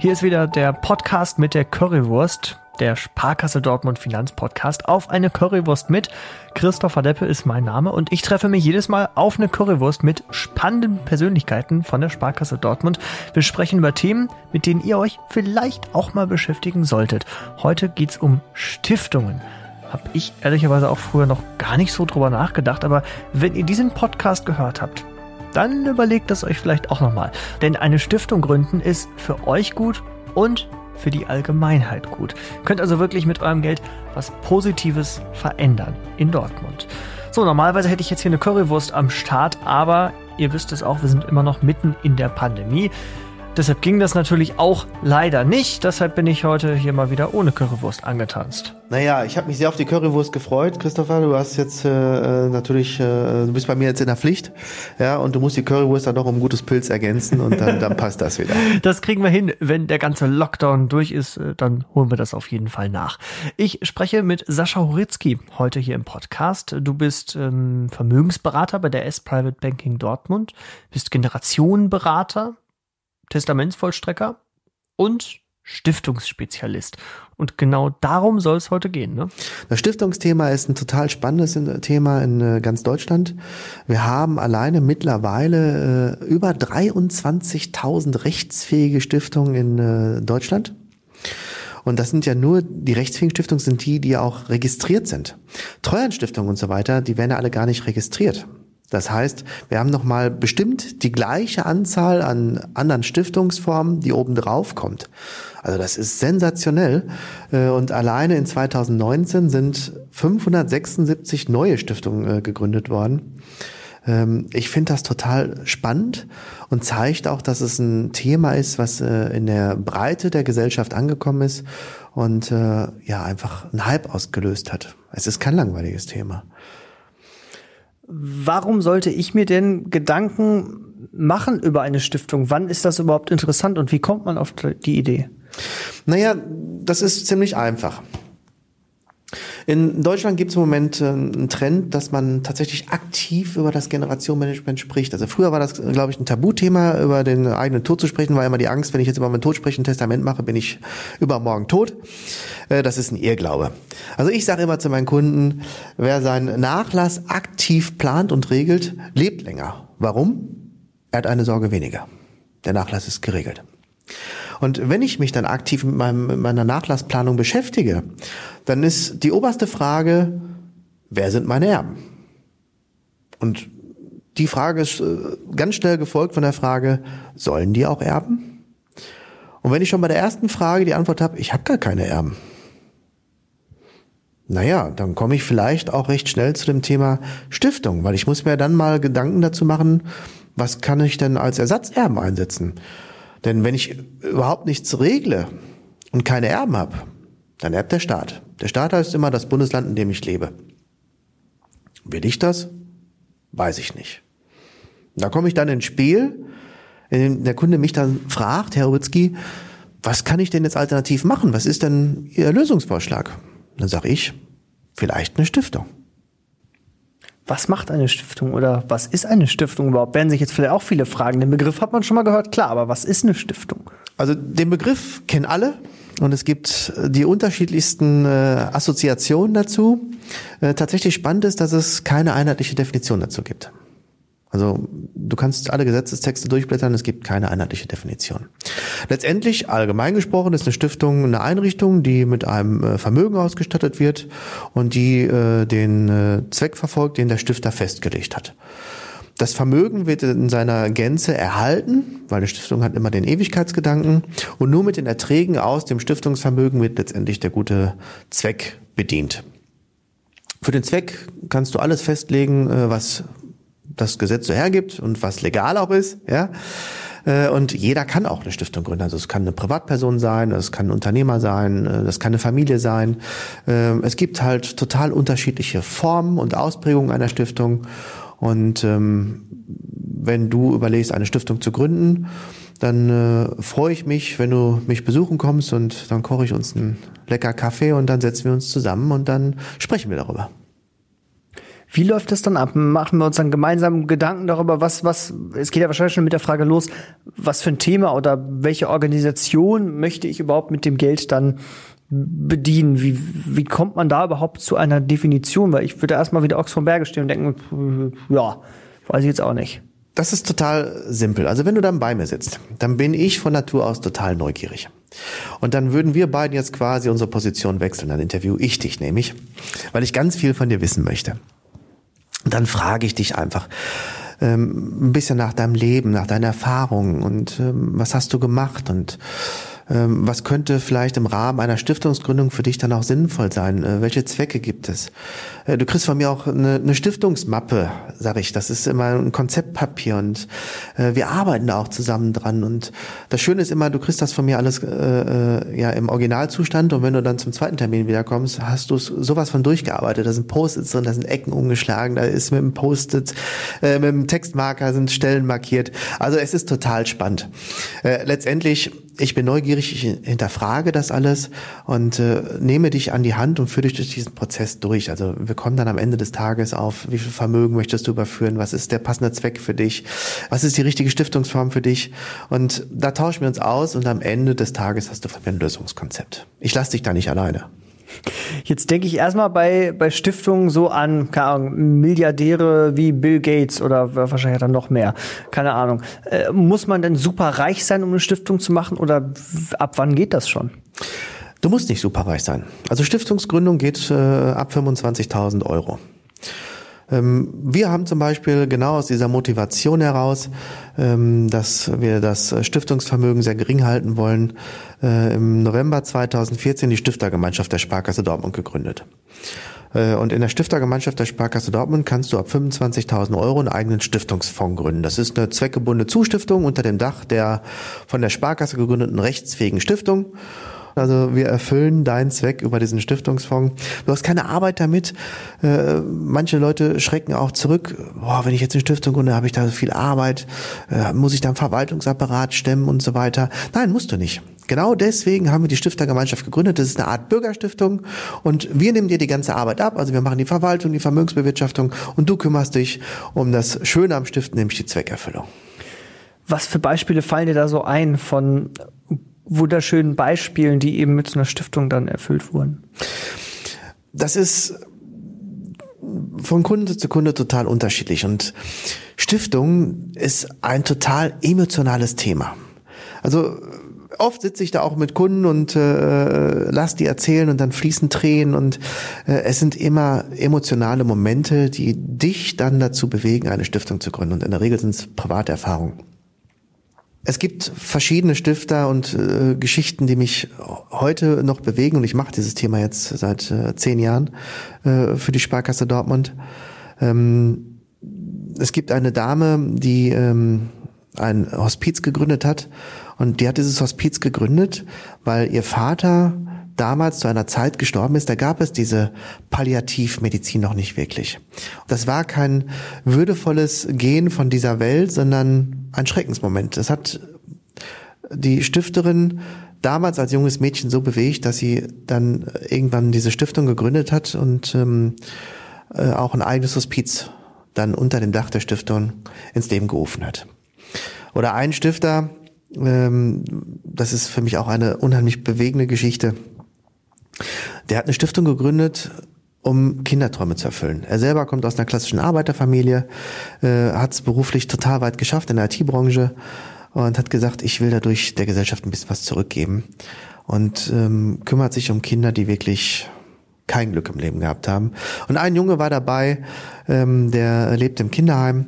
Hier ist wieder der Podcast mit der Currywurst, der Sparkasse Dortmund Finanzpodcast auf eine Currywurst mit. Christopher Deppe ist mein Name und ich treffe mich jedes Mal auf eine Currywurst mit spannenden Persönlichkeiten von der Sparkasse Dortmund. Wir sprechen über Themen, mit denen ihr euch vielleicht auch mal beschäftigen solltet. Heute geht's um Stiftungen. Hab ich ehrlicherweise auch früher noch gar nicht so drüber nachgedacht, aber wenn ihr diesen Podcast gehört habt, dann überlegt es euch vielleicht auch nochmal. Denn eine Stiftung gründen ist für euch gut und für die Allgemeinheit gut. Könnt also wirklich mit eurem Geld was Positives verändern in Dortmund. So, normalerweise hätte ich jetzt hier eine Currywurst am Start, aber ihr wisst es auch, wir sind immer noch mitten in der Pandemie. Deshalb ging das natürlich auch leider nicht. Deshalb bin ich heute hier mal wieder ohne Currywurst angetanzt. Naja, ich habe mich sehr auf die Currywurst gefreut, Christopher. Du hast jetzt äh, natürlich, äh, du bist bei mir jetzt in der Pflicht, ja, und du musst die Currywurst dann noch um ein gutes Pilz ergänzen und dann, dann passt das wieder. Das kriegen wir hin, wenn der ganze Lockdown durch ist, äh, dann holen wir das auf jeden Fall nach. Ich spreche mit Sascha Horitzky heute hier im Podcast. Du bist ähm, Vermögensberater bei der S Private Banking Dortmund, bist Generationenberater Testamentsvollstrecker und Stiftungsspezialist. Und genau darum soll es heute gehen. Ne? Das Stiftungsthema ist ein total spannendes Thema in äh, ganz Deutschland. Wir haben alleine mittlerweile äh, über 23.000 rechtsfähige Stiftungen in äh, Deutschland. Und das sind ja nur, die rechtsfähigen Stiftungen sind die, die auch registriert sind. Treuhandstiftungen und so weiter, die werden ja alle gar nicht registriert. Das heißt, wir haben nochmal bestimmt die gleiche Anzahl an anderen Stiftungsformen, die oben drauf kommt. Also das ist sensationell. Äh, und alleine in 2019 sind 576 neue Stiftungen äh, gegründet worden. Ähm, ich finde das total spannend und zeigt auch, dass es ein Thema ist, was äh, in der Breite der Gesellschaft angekommen ist und ja einfach einen Hype ausgelöst hat. Es ist kein langweiliges Thema. Warum sollte ich mir denn Gedanken machen über eine Stiftung? Wann ist das überhaupt interessant und wie kommt man auf die Idee? Naja, das ist ziemlich einfach. In Deutschland gibt es im Moment äh, einen Trend, dass man tatsächlich aktiv über das Generationenmanagement spricht. Also früher war das, glaube ich, ein Tabuthema, über den eigenen Tod zu sprechen, war immer die Angst, wenn ich jetzt über meinen Tod spreche, ein Testament mache, bin ich übermorgen tot. Äh, das ist ein Irrglaube. Also ich sage immer zu meinen Kunden, wer seinen Nachlass aktiv plant und regelt, lebt länger. Warum? Er hat eine Sorge weniger. Der Nachlass ist geregelt. Und wenn ich mich dann aktiv mit, meinem, mit meiner Nachlassplanung beschäftige, dann ist die oberste Frage, wer sind meine Erben? Und die Frage ist äh, ganz schnell gefolgt von der Frage, sollen die auch erben? Und wenn ich schon bei der ersten Frage die Antwort habe, ich habe gar keine Erben, naja, dann komme ich vielleicht auch recht schnell zu dem Thema Stiftung, weil ich muss mir dann mal Gedanken dazu machen, was kann ich denn als Ersatzerben einsetzen? Denn wenn ich überhaupt nichts regle und keine Erben habe, dann erbt der Staat. Der Staat heißt immer das Bundesland, in dem ich lebe. Will ich das? Weiß ich nicht. Da komme ich dann ins Spiel, in dem der Kunde mich dann fragt, Herr Owitzki, was kann ich denn jetzt alternativ machen? Was ist denn Ihr Lösungsvorschlag? Dann sage ich, vielleicht eine Stiftung. Was macht eine Stiftung oder was ist eine Stiftung überhaupt? Werden sich jetzt vielleicht auch viele fragen. Den Begriff hat man schon mal gehört, klar, aber was ist eine Stiftung? Also den Begriff kennen alle und es gibt die unterschiedlichsten äh, Assoziationen dazu. Äh, tatsächlich spannend ist, dass es keine einheitliche Definition dazu gibt. Also du kannst alle Gesetzestexte durchblättern, es gibt keine einheitliche Definition. Letztendlich, allgemein gesprochen, ist eine Stiftung eine Einrichtung, die mit einem äh, Vermögen ausgestattet wird und die äh, den äh, Zweck verfolgt, den der Stifter festgelegt hat. Das Vermögen wird in seiner Gänze erhalten, weil eine Stiftung hat immer den Ewigkeitsgedanken und nur mit den Erträgen aus dem Stiftungsvermögen wird letztendlich der gute Zweck bedient. Für den Zweck kannst du alles festlegen, äh, was das Gesetz so hergibt und was legal auch ist, ja. Äh, und jeder kann auch eine Stiftung gründen. Also es kann eine Privatperson sein, es kann ein Unternehmer sein, äh, das kann eine Familie sein. Ähm, es gibt halt total unterschiedliche Formen und Ausprägungen einer Stiftung. Und ähm, wenn du überlegst, eine Stiftung zu gründen, dann äh, freue ich mich, wenn du mich besuchen kommst und dann koche ich uns einen lecker Kaffee und dann setzen wir uns zusammen und dann sprechen wir darüber. Wie läuft das dann ab? Machen wir uns dann gemeinsam Gedanken darüber, was, was, es geht ja wahrscheinlich schon mit der Frage los, was für ein Thema oder welche Organisation möchte ich überhaupt mit dem Geld dann bedienen? Wie, wie kommt man da überhaupt zu einer Definition? Weil ich würde erstmal wieder Ochs vom Berge stehen und denken, ja, weiß ich jetzt auch nicht. Das ist total simpel. Also wenn du dann bei mir sitzt, dann bin ich von Natur aus total neugierig. Und dann würden wir beiden jetzt quasi unsere Position wechseln. Dann interview ich dich nämlich, weil ich ganz viel von dir wissen möchte. Und dann frage ich dich einfach ähm, ein bisschen nach deinem Leben, nach deinen Erfahrungen und ähm, was hast du gemacht? Und was könnte vielleicht im Rahmen einer Stiftungsgründung für dich dann auch sinnvoll sein? Äh, welche Zwecke gibt es? Äh, du kriegst von mir auch eine, eine Stiftungsmappe, sag ich. Das ist immer ein Konzeptpapier und äh, wir arbeiten da auch zusammen dran. Und das Schöne ist immer, du kriegst das von mir alles äh, ja im Originalzustand und wenn du dann zum zweiten Termin wiederkommst, hast du sowas von durchgearbeitet. Da sind Post-its drin, da sind Ecken umgeschlagen, da ist mit dem Post-it, äh, mit dem Textmarker sind Stellen markiert. Also es ist total spannend. Äh, letztendlich ich bin neugierig, ich hinterfrage das alles und äh, nehme dich an die Hand und führe dich durch diesen Prozess durch. Also wir kommen dann am Ende des Tages auf, wie viel Vermögen möchtest du überführen, was ist der passende Zweck für dich, was ist die richtige Stiftungsform für dich und da tauschen wir uns aus und am Ende des Tages hast du von mir ein Lösungskonzept. Ich lasse dich da nicht alleine. Jetzt denke ich erstmal bei, bei Stiftungen so an, keine Ahnung, Milliardäre wie Bill Gates oder wahrscheinlich dann noch mehr. Keine Ahnung. Äh, muss man denn super reich sein, um eine Stiftung zu machen oder ab wann geht das schon? Du musst nicht super reich sein. Also Stiftungsgründung geht äh, ab 25.000 Euro. Ähm, wir haben zum Beispiel genau aus dieser Motivation heraus, ähm, dass wir das Stiftungsvermögen sehr gering halten wollen, äh, im November 2014 die Stiftergemeinschaft der Sparkasse Dortmund gegründet. Äh, und in der Stiftergemeinschaft der Sparkasse Dortmund kannst du ab 25.000 Euro einen eigenen Stiftungsfonds gründen. Das ist eine zweckgebundene Zustiftung unter dem Dach der von der Sparkasse gegründeten rechtsfähigen Stiftung. Also wir erfüllen deinen Zweck über diesen Stiftungsfonds. Du hast keine Arbeit damit. Äh, manche Leute schrecken auch zurück. Boah, wenn ich jetzt eine Stiftung gründe, habe ich da viel Arbeit. Äh, muss ich da einen Verwaltungsapparat stemmen und so weiter? Nein, musst du nicht. Genau deswegen haben wir die Stiftergemeinschaft gegründet. Das ist eine Art Bürgerstiftung und wir nehmen dir die ganze Arbeit ab. Also wir machen die Verwaltung, die Vermögensbewirtschaftung und du kümmerst dich um das Schöne am Stiften, nämlich die Zweckerfüllung. Was für Beispiele fallen dir da so ein von wunderschönen Beispielen, die eben mit so einer Stiftung dann erfüllt wurden? Das ist von Kunde zu Kunde total unterschiedlich und Stiftung ist ein total emotionales Thema. Also oft sitze ich da auch mit Kunden und äh, lass die erzählen und dann fließen Tränen und äh, es sind immer emotionale Momente, die dich dann dazu bewegen, eine Stiftung zu gründen und in der Regel sind es private Erfahrungen. Es gibt verschiedene Stifter und äh, Geschichten, die mich heute noch bewegen und ich mache dieses Thema jetzt seit äh, zehn Jahren äh, für die Sparkasse Dortmund. Ähm, es gibt eine Dame, die ähm, ein Hospiz gegründet hat und die hat dieses Hospiz gegründet, weil ihr Vater damals zu einer Zeit gestorben ist, da gab es diese Palliativmedizin noch nicht wirklich. Das war kein würdevolles Gehen von dieser Welt, sondern ein Schreckensmoment. Es hat die Stifterin damals als junges Mädchen so bewegt, dass sie dann irgendwann diese Stiftung gegründet hat und ähm, äh, auch ein eigenes Hospiz dann unter dem Dach der Stiftung ins Leben gerufen hat. Oder ein Stifter, ähm, das ist für mich auch eine unheimlich bewegende Geschichte. Der hat eine Stiftung gegründet, um Kinderträume zu erfüllen. Er selber kommt aus einer klassischen Arbeiterfamilie, äh, hat es beruflich total weit geschafft in der IT-Branche und hat gesagt, ich will dadurch der Gesellschaft ein bisschen was zurückgeben und ähm, kümmert sich um Kinder, die wirklich kein Glück im Leben gehabt haben. Und ein Junge war dabei, ähm, der lebt im Kinderheim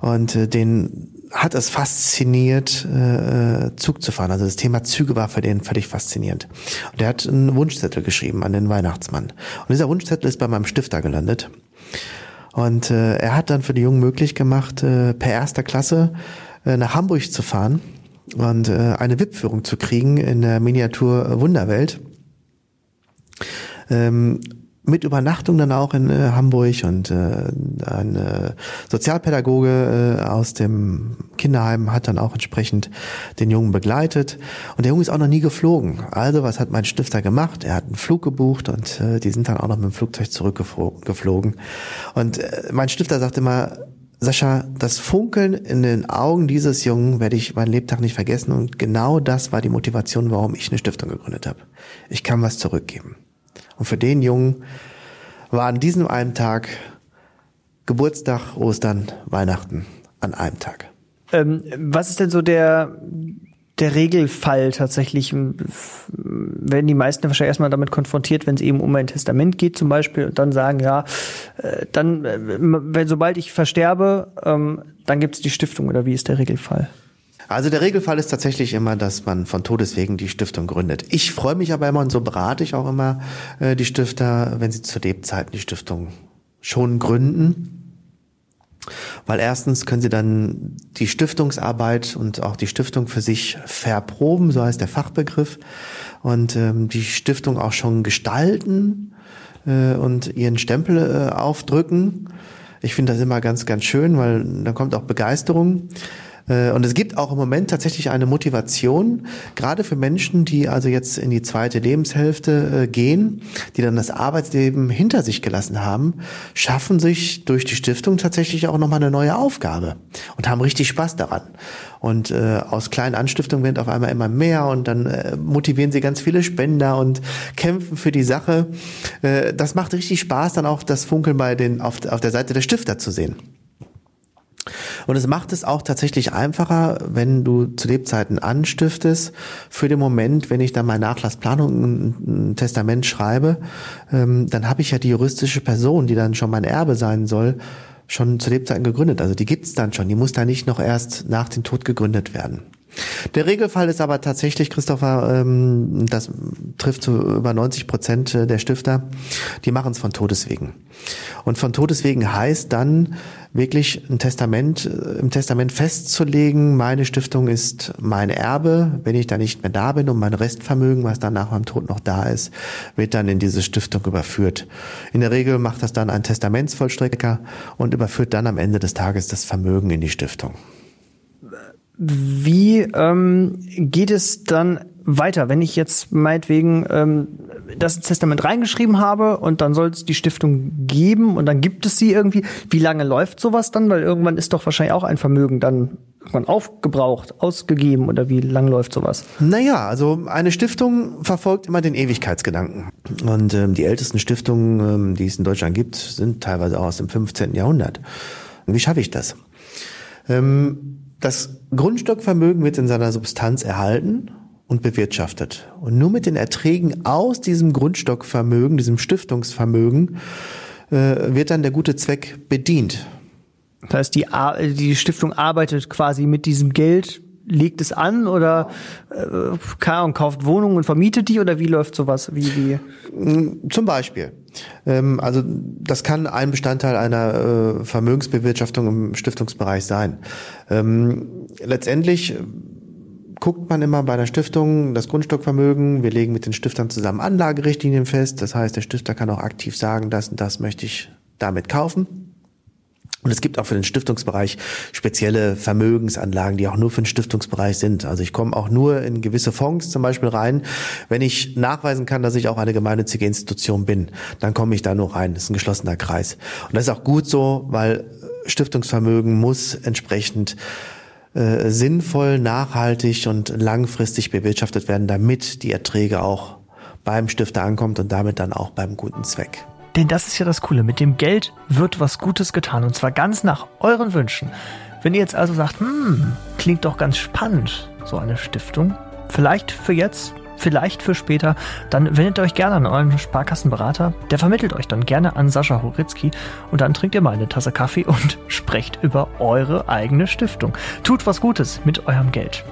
und äh, den hat es fasziniert, äh, Zug zu fahren. Also das Thema Züge war für den völlig faszinierend. Und er hat einen Wunschzettel geschrieben an den Weihnachtsmann. Und dieser Wunschzettel ist bei meinem Stifter gelandet. Und äh, er hat dann für die Jungen möglich gemacht, äh, per erster Klasse äh, nach Hamburg zu fahren und äh, eine VIP-Führung zu kriegen in der Miniatur Wunderwelt. Ähm, mit Übernachtung dann auch in äh, Hamburg und äh, ein äh, Sozialpädagoge äh, aus dem Kinderheim hat dann auch entsprechend den Jungen begleitet und der Junge ist auch noch nie geflogen. Also was hat mein Stifter gemacht? Er hat einen Flug gebucht und äh, die sind dann auch noch mit dem Flugzeug zurückgeflogen. Und äh, mein Stifter sagte immer, Sascha, das Funkeln in den Augen dieses Jungen werde ich meinen Lebtag nicht vergessen und genau das war die Motivation, warum ich eine Stiftung gegründet habe. Ich kann was zurückgeben. Und für den Jungen war an diesem einen Tag Geburtstag, Ostern, Weihnachten an einem Tag. Ähm, was ist denn so der, der Regelfall tatsächlich? Werden die meisten wahrscheinlich erstmal damit konfrontiert, wenn es eben um ein Testament geht zum Beispiel und dann sagen, ja, äh, dann, äh, wenn, sobald ich versterbe, ähm, dann gibt es die Stiftung oder wie ist der Regelfall? Also der Regelfall ist tatsächlich immer, dass man von Todeswegen die Stiftung gründet. Ich freue mich aber immer und so berate ich auch immer äh, die Stifter, wenn sie zu Lebzeiten die Stiftung schon gründen. Weil erstens können sie dann die Stiftungsarbeit und auch die Stiftung für sich verproben, so heißt der Fachbegriff, und ähm, die Stiftung auch schon gestalten äh, und ihren Stempel äh, aufdrücken. Ich finde das immer ganz, ganz schön, weil da kommt auch Begeisterung. Äh, und es gibt auch im Moment tatsächlich eine Motivation, gerade für Menschen, die also jetzt in die zweite Lebenshälfte äh, gehen, die dann das Arbeitsleben hinter sich gelassen haben, schaffen sich durch die Stiftung tatsächlich auch nochmal eine neue Aufgabe und haben richtig Spaß daran. Und äh, aus kleinen Anstiftungen werden auf einmal immer mehr und dann äh, motivieren sie ganz viele Spender und kämpfen für die Sache. Äh, das macht richtig Spaß, dann auch das Funkeln bei den auf, auf der Seite der Stifter zu sehen. Und es macht es auch tatsächlich einfacher, wenn du zu Lebzeiten anstiftest, für den Moment, wenn ich dann mal Nachlassplanung, ein Testament schreibe, ähm, dann habe ich ja die juristische Person, die dann schon mein Erbe sein soll, schon zu Lebzeiten gegründet. Also die gibt's dann schon. Die muss da nicht noch erst nach dem Tod gegründet werden. Der Regelfall ist aber tatsächlich, Christopher, ähm, das trifft zu über 90 Prozent der Stifter, die machen es von Todeswegen. Und von Todeswegen heißt dann wirklich ein Testament, äh, im Testament festzulegen, meine Stiftung ist mein Erbe, wenn ich da nicht mehr da bin und mein Restvermögen, was dann nach meinem Tod noch da ist, wird dann in diese Stiftung überführt. In der Regel macht das dann ein Testamentsvollstrecker und überführt dann am Ende des Tages das Vermögen in die Stiftung. Wie ähm, geht es dann weiter, wenn ich jetzt meinetwegen ähm, das Testament reingeschrieben habe und dann soll es die Stiftung geben und dann gibt es sie irgendwie. Wie lange läuft sowas dann? Weil irgendwann ist doch wahrscheinlich auch ein Vermögen dann irgendwann aufgebraucht, ausgegeben oder wie lang läuft sowas? Naja, also eine Stiftung verfolgt immer den Ewigkeitsgedanken. Und ähm, die ältesten Stiftungen, ähm, die es in Deutschland gibt, sind teilweise auch aus dem 15. Jahrhundert. Und wie schaffe ich das? Ähm, das Grundstockvermögen wird in seiner Substanz erhalten und bewirtschaftet. Und nur mit den Erträgen aus diesem Grundstockvermögen, diesem Stiftungsvermögen, äh, wird dann der gute Zweck bedient. Das heißt, die, die Stiftung arbeitet quasi mit diesem Geld, legt es an oder äh, kann kauft Wohnungen und vermietet die oder wie läuft sowas? Wie, wie? Zum Beispiel. Ähm, also das kann ein Bestandteil einer äh, Vermögensbewirtschaftung im Stiftungsbereich sein. Ähm, letztendlich guckt man immer bei der Stiftung das Grundstockvermögen. Wir legen mit den Stiftern zusammen Anlagerichtlinien fest. Das heißt, der Stifter kann auch aktiv sagen, das und das möchte ich damit kaufen. Und es gibt auch für den Stiftungsbereich spezielle Vermögensanlagen, die auch nur für den Stiftungsbereich sind. Also ich komme auch nur in gewisse Fonds zum Beispiel rein, wenn ich nachweisen kann, dass ich auch eine gemeinnützige Institution bin. Dann komme ich da nur rein. Das ist ein geschlossener Kreis. Und das ist auch gut so, weil Stiftungsvermögen muss entsprechend äh, sinnvoll, nachhaltig und langfristig bewirtschaftet werden, damit die Erträge auch beim Stifter ankommt und damit dann auch beim guten Zweck. Denn das ist ja das Coole. Mit dem Geld wird was Gutes getan und zwar ganz nach euren Wünschen. Wenn ihr jetzt also sagt, hm, klingt doch ganz spannend, so eine Stiftung, vielleicht für jetzt, vielleicht für später, dann wendet euch gerne an euren Sparkassenberater. Der vermittelt euch dann gerne an Sascha Horitzky und dann trinkt ihr mal eine Tasse Kaffee und sprecht über eure eigene Stiftung. Tut was Gutes mit eurem Geld.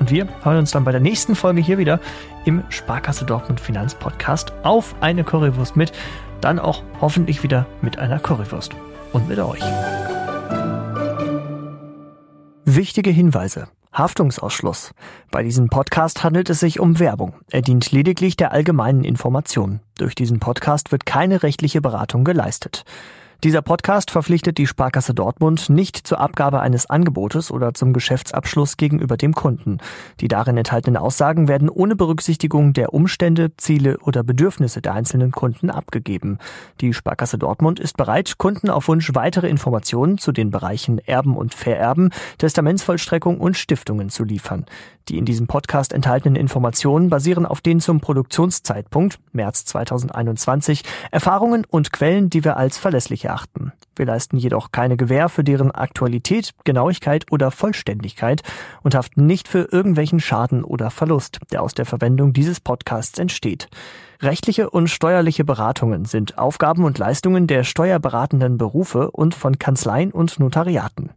Und wir hören uns dann bei der nächsten Folge hier wieder im Sparkasse Dortmund Finanzpodcast auf eine Currywurst mit. Dann auch hoffentlich wieder mit einer Currywurst. Und mit euch. Wichtige Hinweise. Haftungsausschluss. Bei diesem Podcast handelt es sich um Werbung. Er dient lediglich der allgemeinen Information. Durch diesen Podcast wird keine rechtliche Beratung geleistet. Dieser Podcast verpflichtet die Sparkasse Dortmund nicht zur Abgabe eines Angebotes oder zum Geschäftsabschluss gegenüber dem Kunden. Die darin enthaltenen Aussagen werden ohne Berücksichtigung der Umstände, Ziele oder Bedürfnisse der einzelnen Kunden abgegeben. Die Sparkasse Dortmund ist bereit, Kunden auf Wunsch weitere Informationen zu den Bereichen Erben und Vererben, Testamentsvollstreckung und Stiftungen zu liefern. Die in diesem Podcast enthaltenen Informationen basieren auf den zum Produktionszeitpunkt März 2021 Erfahrungen und Quellen, die wir als verlässlich erachten. Wir leisten jedoch keine Gewähr für deren Aktualität, Genauigkeit oder Vollständigkeit und haften nicht für irgendwelchen Schaden oder Verlust, der aus der Verwendung dieses Podcasts entsteht. Rechtliche und steuerliche Beratungen sind Aufgaben und Leistungen der steuerberatenden Berufe und von Kanzleien und Notariaten.